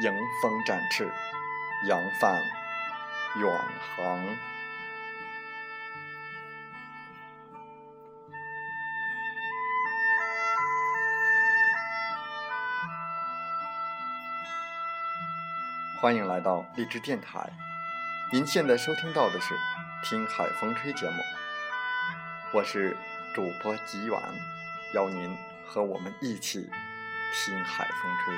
迎风展翅，扬帆远航。欢迎来到荔枝电台，您现在收听到的是《听海风吹》节目，我是主播吉远，邀您和我们一起听海风吹。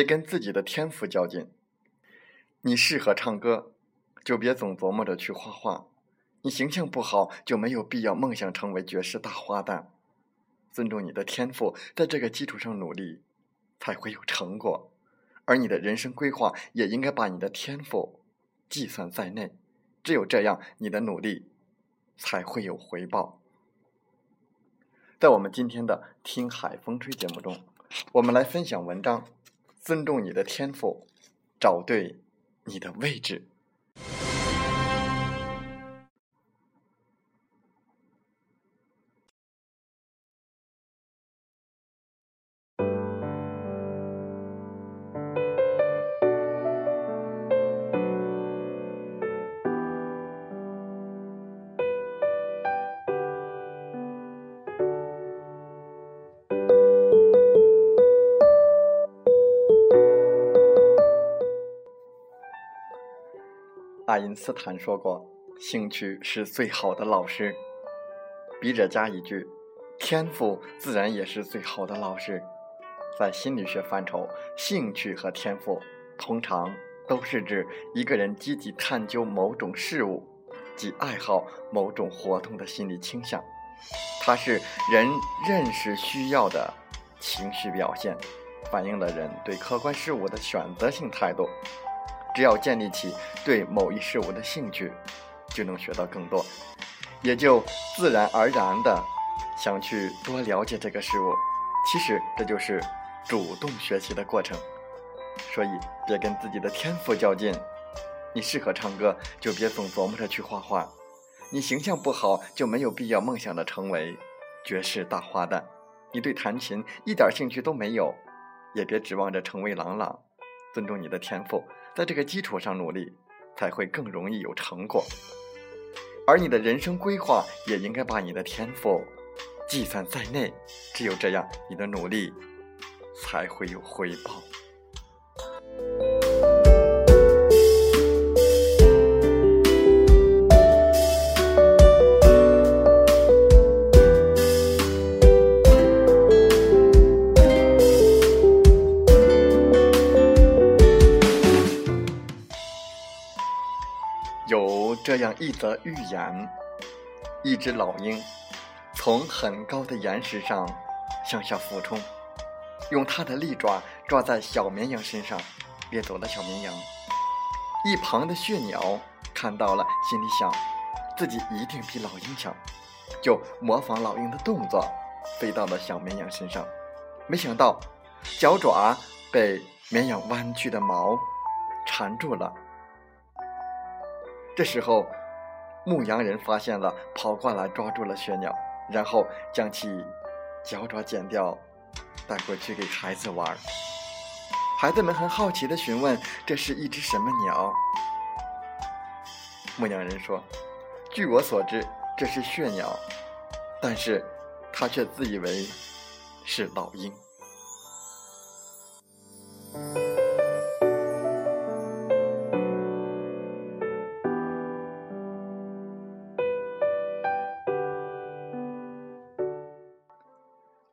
别跟自己的天赋较劲。你适合唱歌，就别总琢磨着去画画；你形象不好，就没有必要梦想成为绝世大花旦。尊重你的天赋，在这个基础上努力，才会有成果。而你的人生规划也应该把你的天赋计算在内。只有这样，你的努力才会有回报。在我们今天的《听海风吹》节目中，我们来分享文章。尊重你的天赋，找对你的位置。爱因斯坦说过：“兴趣是最好的老师。”笔者加一句：“天赋自然也是最好的老师。”在心理学范畴，兴趣和天赋通常都是指一个人积极探究某种事物及爱好某种活动的心理倾向。它是人认识需要的情绪表现，反映了人对客观事物的选择性态度。只要建立起对某一事物的兴趣，就能学到更多，也就自然而然的想去多了解这个事物。其实这就是主动学习的过程。所以别跟自己的天赋较劲。你适合唱歌，就别总琢磨着去画画；你形象不好，就没有必要梦想着成为绝世大花旦。你对弹琴一点兴趣都没有，也别指望着成为郎朗。尊重你的天赋。在这个基础上努力，才会更容易有成果。而你的人生规划也应该把你的天赋计算在内，只有这样，你的努力才会有回报。的预言：一只老鹰从很高的岩石上向下俯冲，用它的利爪抓在小绵羊身上，掠走了小绵羊。一旁的血鸟看到了，心里想：自己一定比老鹰强，就模仿老鹰的动作，飞到了小绵羊身上。没想到，脚爪被绵羊弯曲的毛缠住了。这时候，牧羊人发现了，跑过来抓住了血鸟，然后将其脚爪剪掉，带回去给孩子玩。孩子们很好奇地询问：“这是一只什么鸟？”牧羊人说：“据我所知，这是血鸟，但是他却自以为是老鹰。”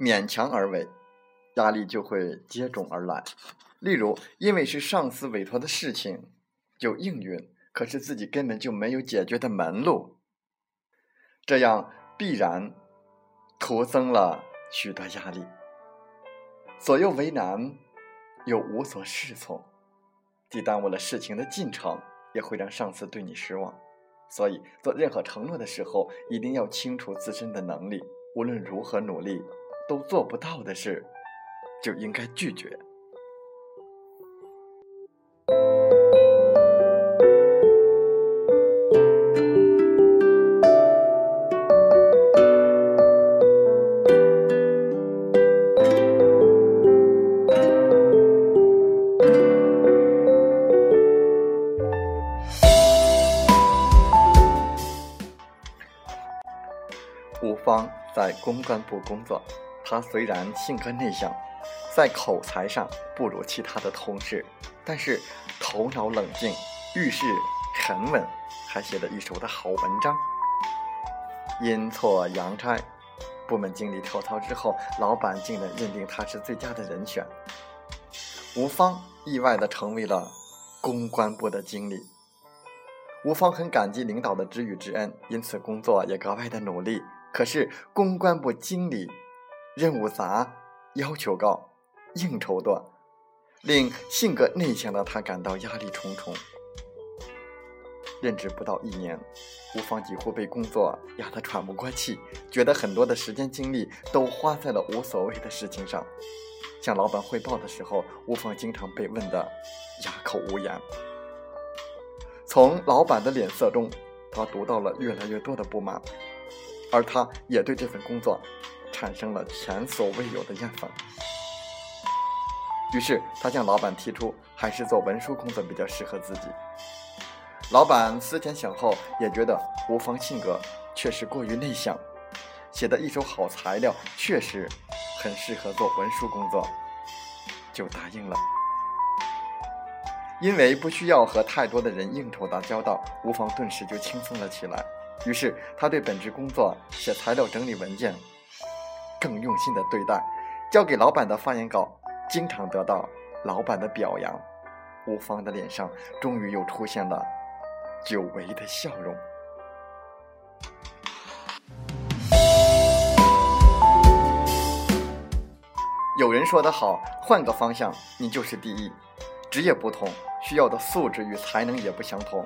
勉强而为，压力就会接踵而来。例如，因为是上司委托的事情，就应允，可是自己根本就没有解决的门路，这样必然徒增了许多压力。左右为难，又无所适从，既耽误了事情的进程，也会让上司对你失望。所以，做任何承诺的时候，一定要清楚自身的能力，无论如何努力。都做不到的事，就应该拒绝。吴芳在公关部工作。他虽然性格内向，在口才上不如其他的同事，但是头脑冷静，遇事沉稳，还写了一手的好文章。阴错阳差，部门经理跳槽之后，老板竟然认定他是最佳的人选。吴芳意外的成为了公关部的经理。吴芳很感激领导的知遇之恩，因此工作也格外的努力。可是公关部经理。任务杂，要求高，应酬多，令性格内向的他感到压力重重。任职不到一年，吴芳几乎被工作压得喘不过气，觉得很多的时间精力都花在了无所谓的事情上。向老板汇报的时候，吴芳经常被问得哑口无言。从老板的脸色中，他读到了越来越多的不满，而他也对这份工作。产生了前所未有的厌烦，于是他向老板提出，还是做文书工作比较适合自己。老板思前想后，也觉得吴芳性格确实过于内向，写的一手好材料确实很适合做文书工作，就答应了。因为不需要和太多的人应酬打交道，吴芳顿时就轻松了起来。于是他对本职工作写材料、整理文件。更用心的对待，交给老板的发言稿经常得到老板的表扬。吴芳的脸上终于又出现了久违的笑容。有人说得好，换个方向，你就是第一。职业不同，需要的素质与才能也不相同。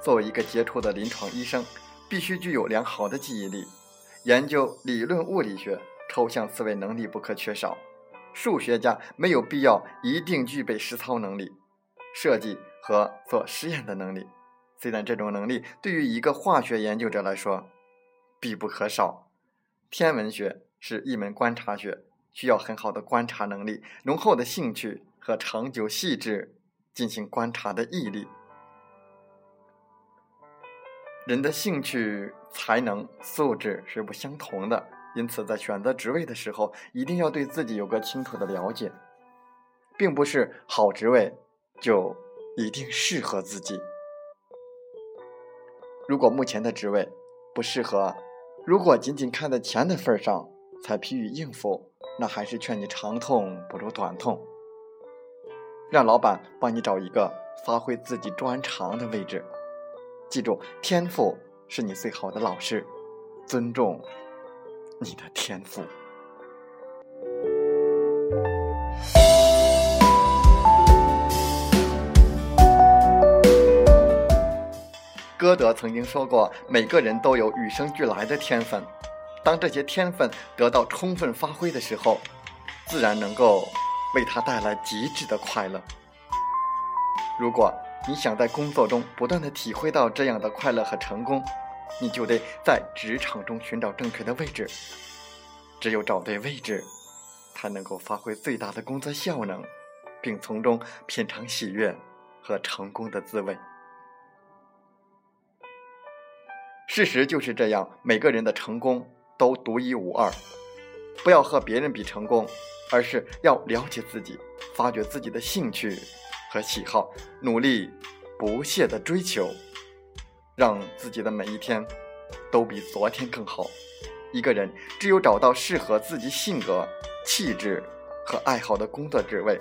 作为一个杰出的临床医生，必须具有良好的记忆力，研究理论物理学。抽象思维能力不可缺少，数学家没有必要一定具备实操能力，设计和做实验的能力。虽然这种能力对于一个化学研究者来说必不可少，天文学是一门观察学，需要很好的观察能力、浓厚的兴趣和长久细致进行观察的毅力。人的兴趣、才能、素质是不相同的。因此，在选择职位的时候，一定要对自己有个清楚的了解，并不是好职位就一定适合自己。如果目前的职位不适合，如果仅仅看在钱的份上才疲于应付，那还是劝你长痛不如短痛，让老板帮你找一个发挥自己专长的位置。记住，天赋是你最好的老师，尊重。你的天赋。歌德曾经说过：“每个人都有与生俱来的天分，当这些天分得到充分发挥的时候，自然能够为他带来极致的快乐。”如果你想在工作中不断的体会到这样的快乐和成功，你就得在职场中寻找正确的位置。只有找对位置，才能够发挥最大的工作效能，并从中品尝喜悦和成功的滋味。事实就是这样，每个人的成功都独一无二。不要和别人比成功，而是要了解自己，发掘自己的兴趣和喜好，努力不懈的追求，让自己的每一天都比昨天更好。一个人只有找到适合自己性格、气质和爱好的工作职位，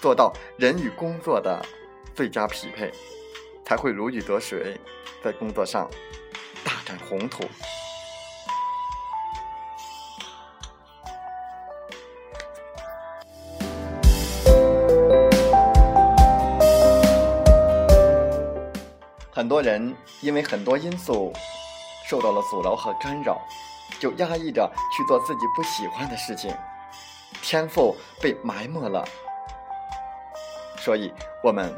做到人与工作的最佳匹配，才会如鱼得水，在工作上大展宏图。很多人因为很多因素受到了阻挠和干扰，就压抑着去做自己不喜欢的事情，天赋被埋没了。所以，我们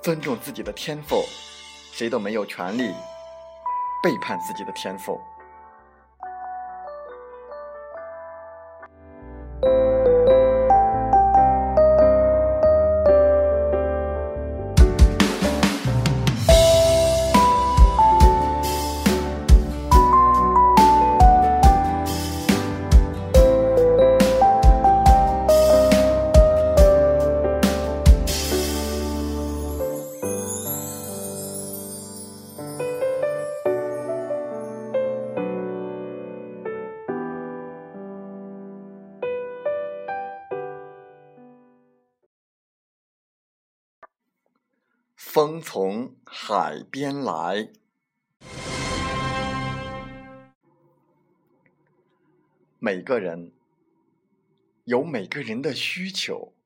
尊重自己的天赋，谁都没有权利背叛自己的天赋。风从海边来，每个人有每个人的需求，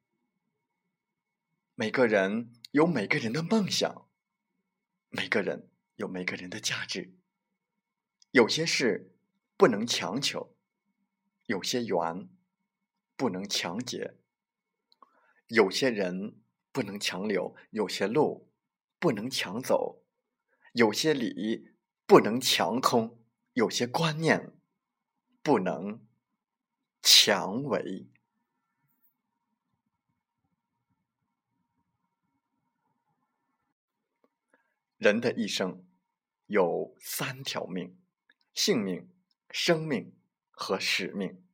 每个人有每个人的梦想，每个人有每个人的价值。有些事不能强求，有些缘不能强结，有些人不能强留，有些路。不能抢走，有些理不能强通，有些观念不能强为。人的一生有三条命：性命、生命和使命，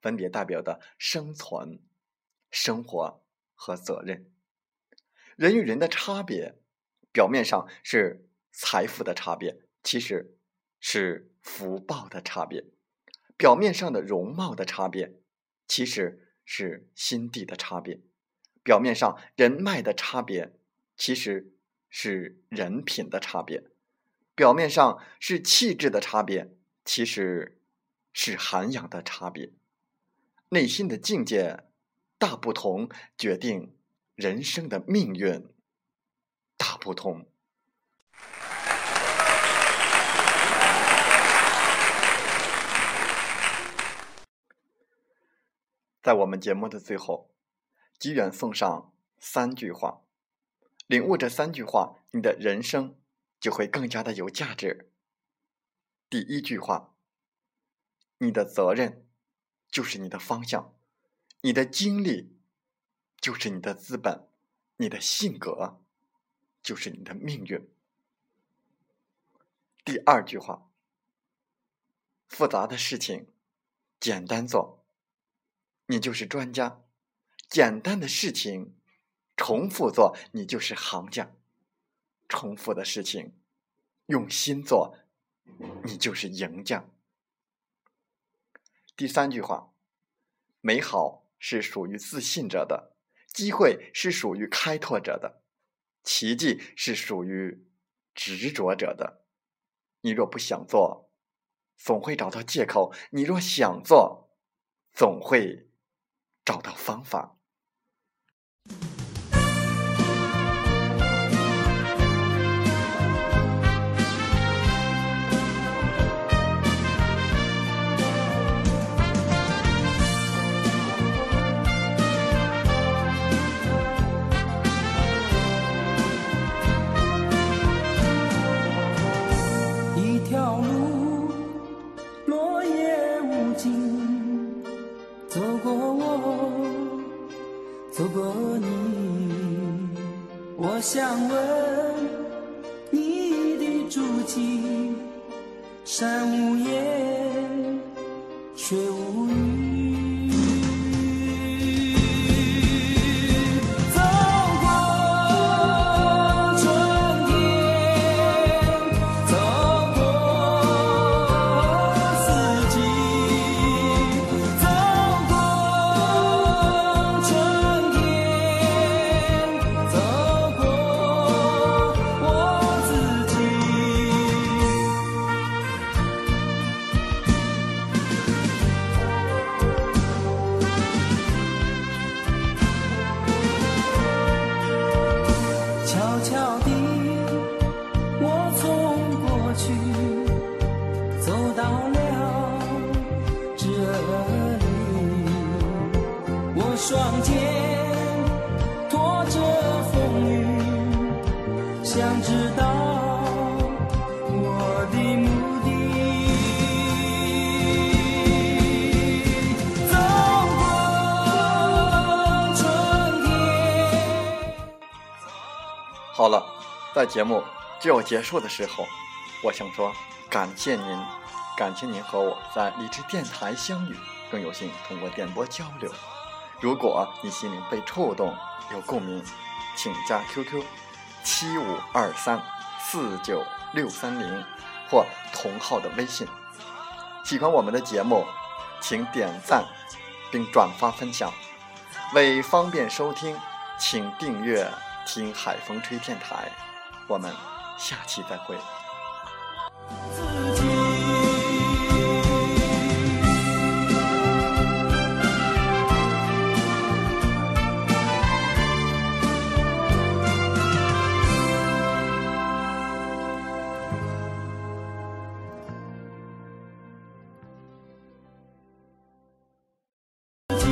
分别代表的生存、生活和责任。人与人的差别。表面上是财富的差别，其实是福报的差别；表面上的容貌的差别，其实是心地的差别；表面上人脉的差别，其实是人品的差别；表面上是气质的差别，其实是涵养的差别。内心的境界大不同，决定人生的命运。大不同。在我们节目的最后，吉远送上三句话，领悟这三句话，你的人生就会更加的有价值。第一句话：你的责任就是你的方向，你的经历就是你的资本，你的性格。就是你的命运。第二句话：复杂的事情简单做，你就是专家；简单的事情重复做，你就是行家；重复的事情用心做，你就是赢家。第三句话：美好是属于自信者的，机会是属于开拓者的。奇迹是属于执着者的。你若不想做，总会找到借口；你若想做，总会找到方法。我想问你的足迹，山无言，水无语。好了，在节目就要结束的时候，我想说感谢您，感谢您和我在荔枝电台相遇，更有幸通过电波交流。如果你心灵被触动，有共鸣，请加 QQ 七五二三四九六三零或同号的微信。喜欢我们的节目，请点赞并转发分享。为方便收听，请订阅“听海风吹电台”。我们下期再会。